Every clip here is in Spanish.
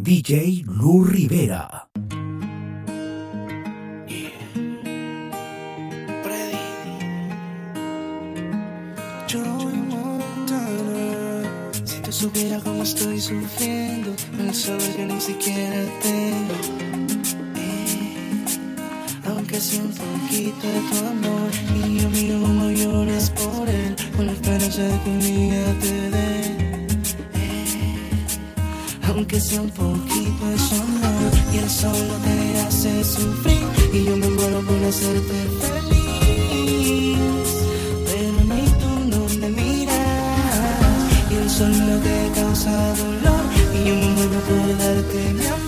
DJ Lu Rivera. Yo Si tú supieras cómo estoy sufriendo, el saber que ni siquiera tengo. Eh, aunque sea un poquito de tu amor, y yo miro como llores por él, con la esperanza de que un día te dé. Aunque sea un poquito de su amor, y el solo te hace sufrir, y yo me muero por hacerte feliz. Pero ni tú no me miras Y el sol no te causa dolor Y yo me muero por darte mi amor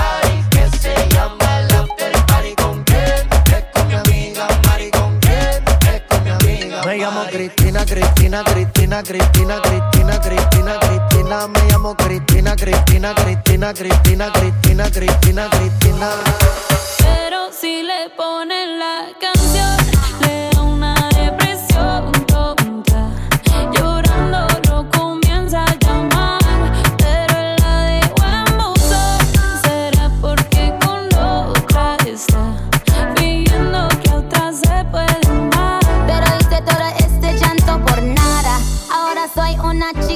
Me llamo Cristina, Cristina, Cristina, Cristina, Cristina, Cristina, Cristina. Me llamo Cristina, Cristina, Cristina, Cristina, Cristina, Cristina, Cristina. Pero si le ponen la canción, le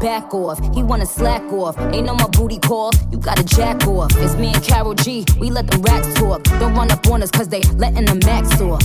back off. He wanna slack off. Ain't no more booty call. You gotta jack off. It's me and Carol G. We let the racks talk. Don't run up on us cause they letting the max off.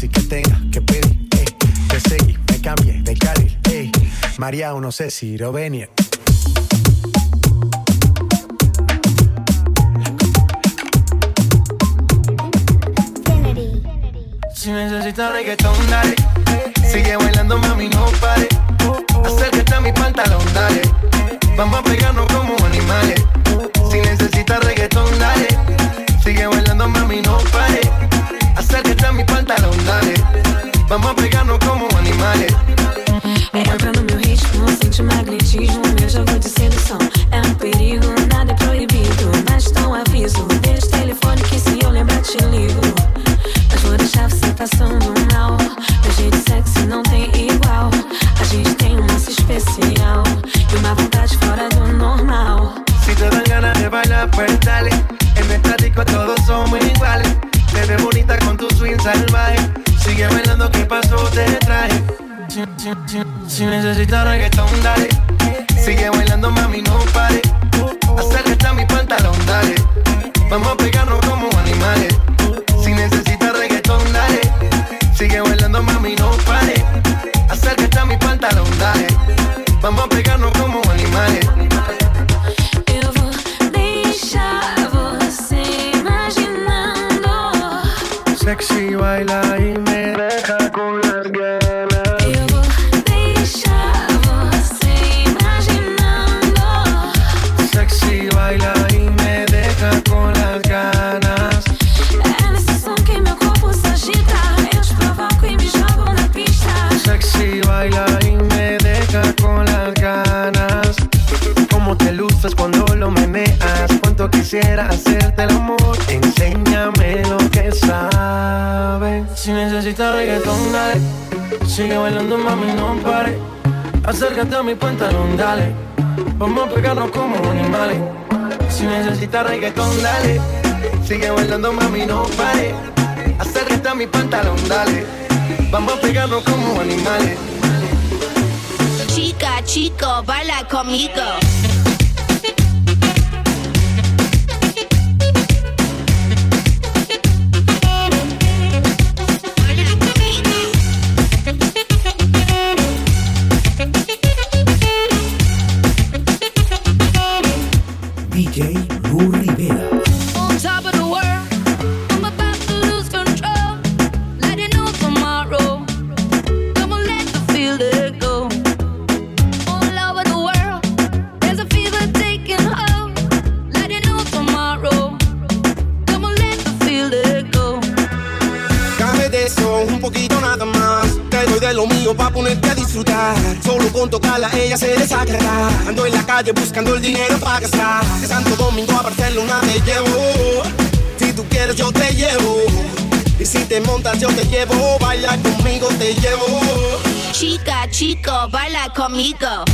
Lo dulce que tenga que pedir, eh. Te seguí, me cambié de carril, eh. María, no sé si venir. Si necesitas reggaetón, dale. Sigue bailando, mami, no pare. Acércate a mi pantalón, dale. Vamos a pegarnos como animales. Si necesitas reggaetón, dale. Sigue bailando, mami, no pare. Acércate a mi pantalón, dale. Vamos a pegarnos como animales. Entra no meu ritmo, sente o magnetismo, meu jogo de sedução. É um perigo, nada é proibido. Mas um aviso, deixa o telefone que se eu lembrar te ligo. Mas vou deixar você passando mal. Meu jeito sexy não tem igual. A gente tem um lance especial e uma vontade fora do normal. Si te dan ganas de bailar, pues dale. En esta disco todos somos iguales. Te ves bonita con tu swing salvaje. Sigue bailando, ¿qué pasó? Te traje. Si, si necesitas reggaetón, dale. Sigue bailando, mami, no pare. Acércate a mi pantalón, dale. Vamos a pegarnos como animales. Si necesitas reggaetón, dale. Sigue bailando, mami, no pare. Acércate a mi pantalón, dale. Vamos a pegarnos como animales. Sexy baila y Sigue bailando, mami, no pare. Acércate a mi pantalón, dale. Vamos a pegarnos como animales. Si necesitas reggaetón, dale. Sigue bailando, mami, no pare. Acércate a mi pantalón, dale. Vamos a pegarnos como animales. Chica, chico, baila conmigo. Con tocarla ella se desagrada. Ando en la calle buscando el dinero para gastar. De Santo Domingo a Barcelona te llevo. Si tú quieres yo te llevo. Y si te montas yo te llevo. Baila conmigo te llevo. Chica, chico, baila conmigo.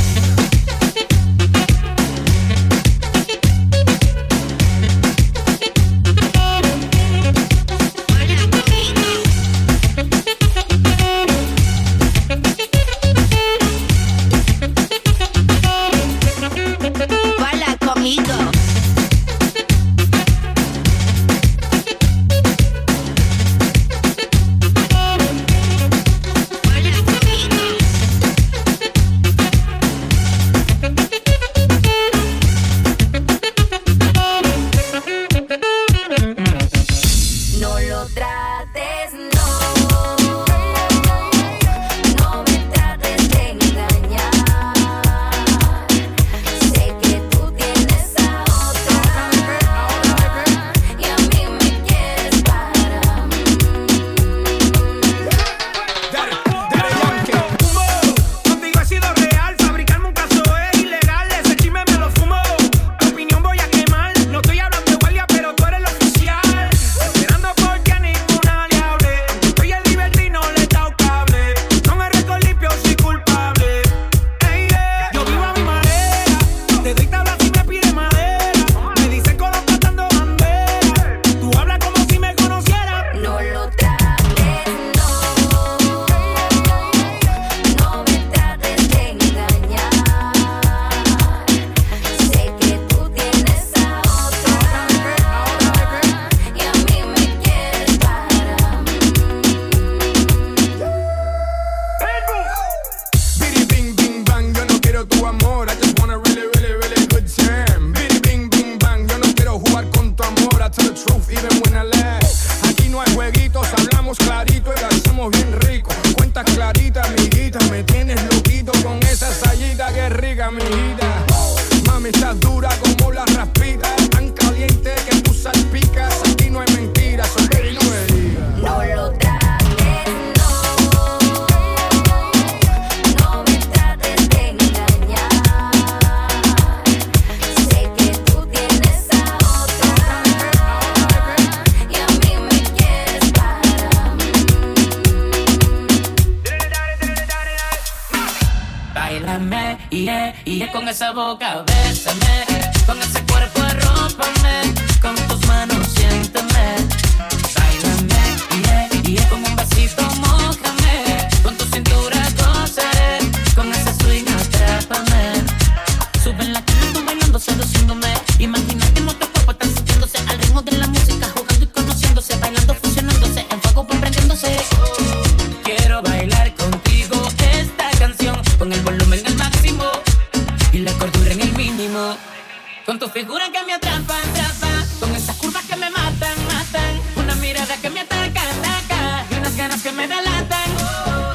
Con tu figura que me atrapa, atrapa. Con esas curvas que me matan, matan. Una mirada que me ataca, ataca. Y unas ganas que me delatan.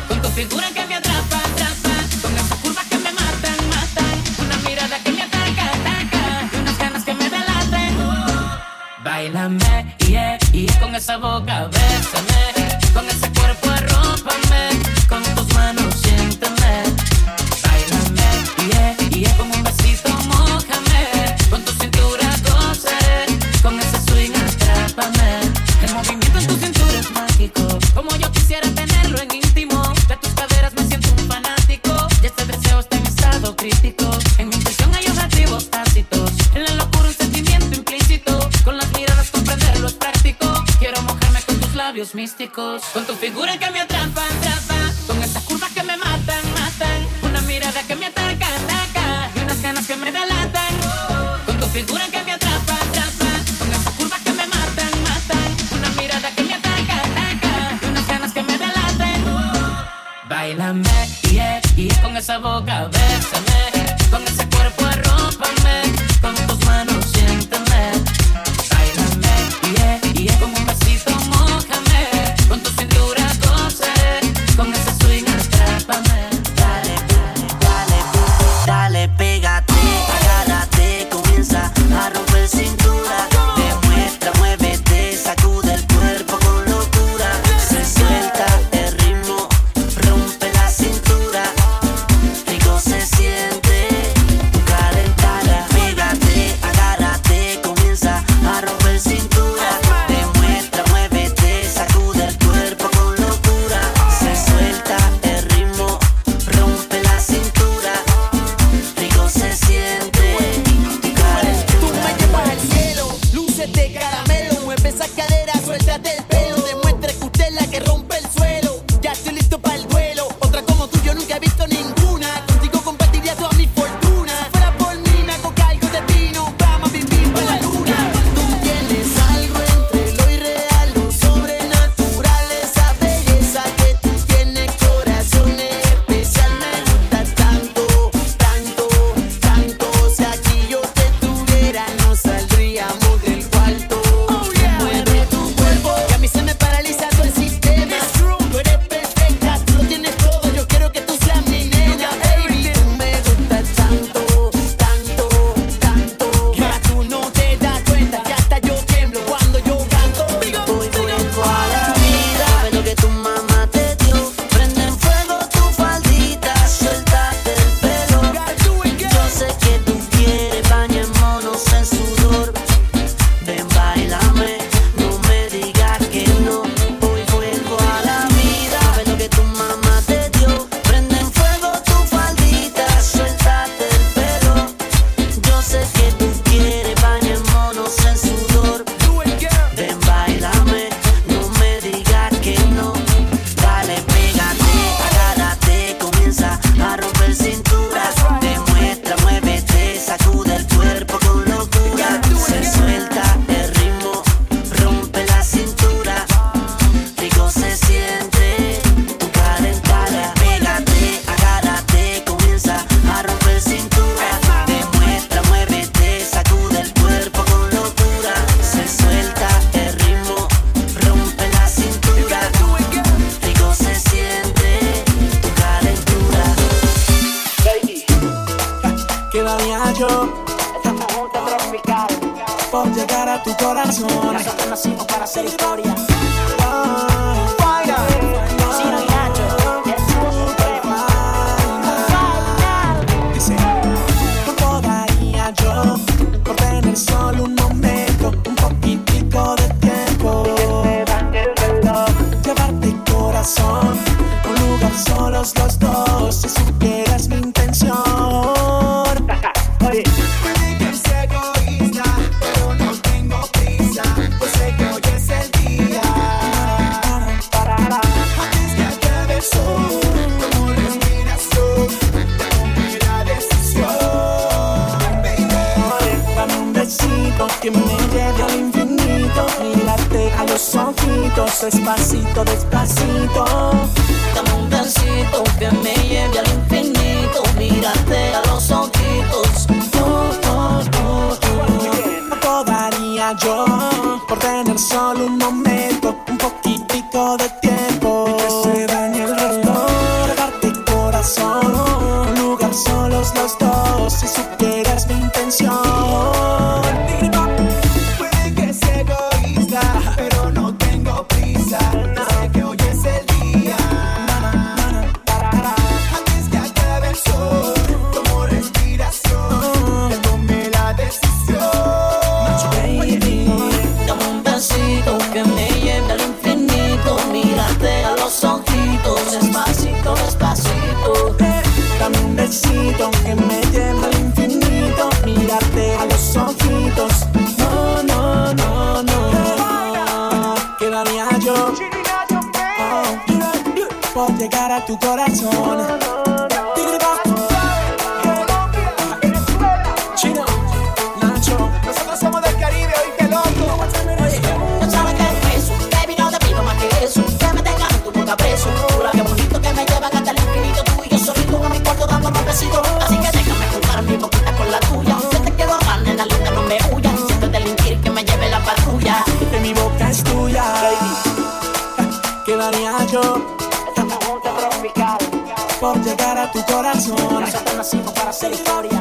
Con tu figura que me atrapa, atrapa. Con esas curvas que me matan, matan. Una mirada que me ataca, ataca. Y unas ganas que me delatan. Bailame, yeah, yeah. Con esa boca, bésame. Con esa Con que me lleve al infinito. Mírate a los ojitos, despacito, despacito. Dame un besito que me lleve al infinito. Mírate a los ojitos. Oh, oh, oh, oh. Todavía yo, por tener solo un momento Que quedaría yo. Estamos juntos tropical. Por llegar a tu corazón. Nosotros nacimos para hacer historia.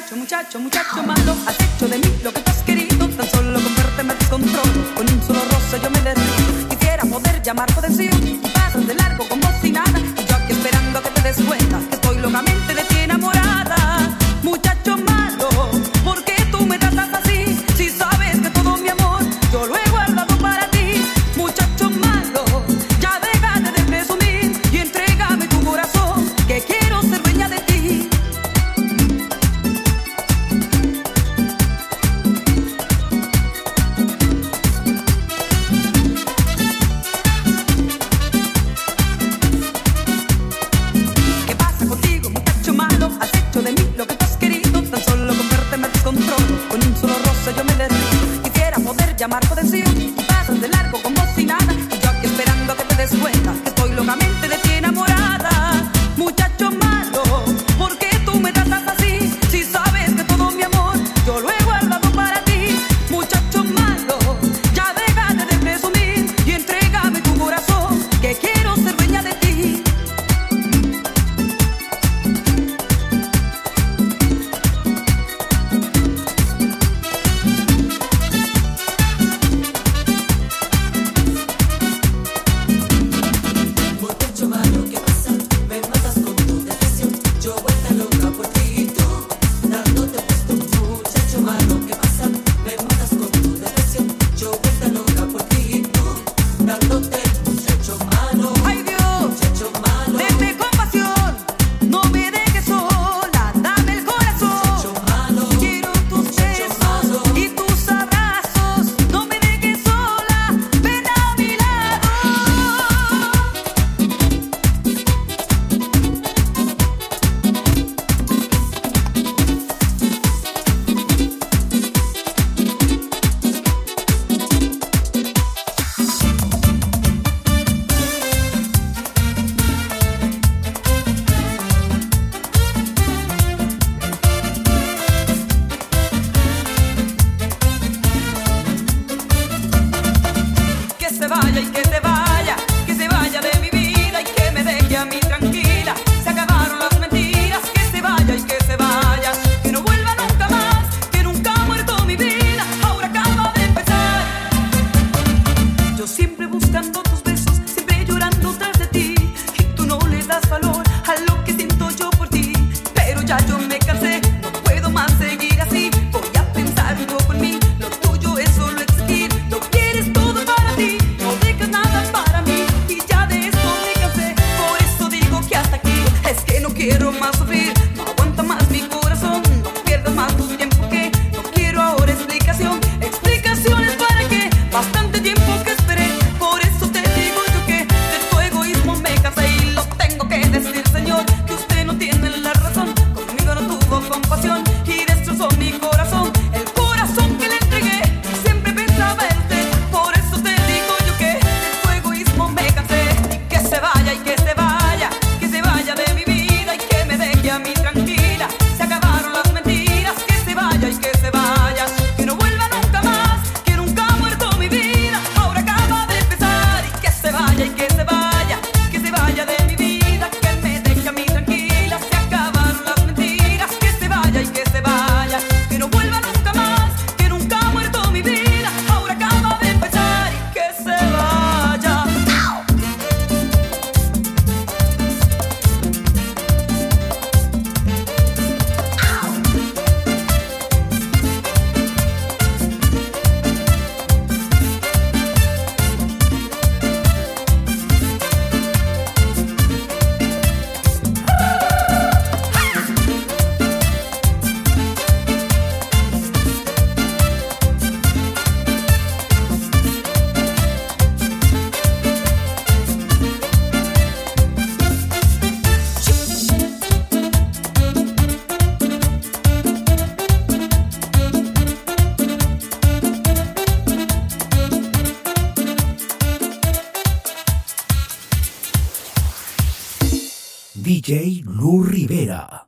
muchacho, muchacho, muchacho malo, has hecho de mí lo que tú has querido, tan solo con verte me descontrolo, con un solo rosa yo me derrito, quisiera poder llamar potencia, pasas de largo como si nada, yo aquí esperando a que te des cuenta.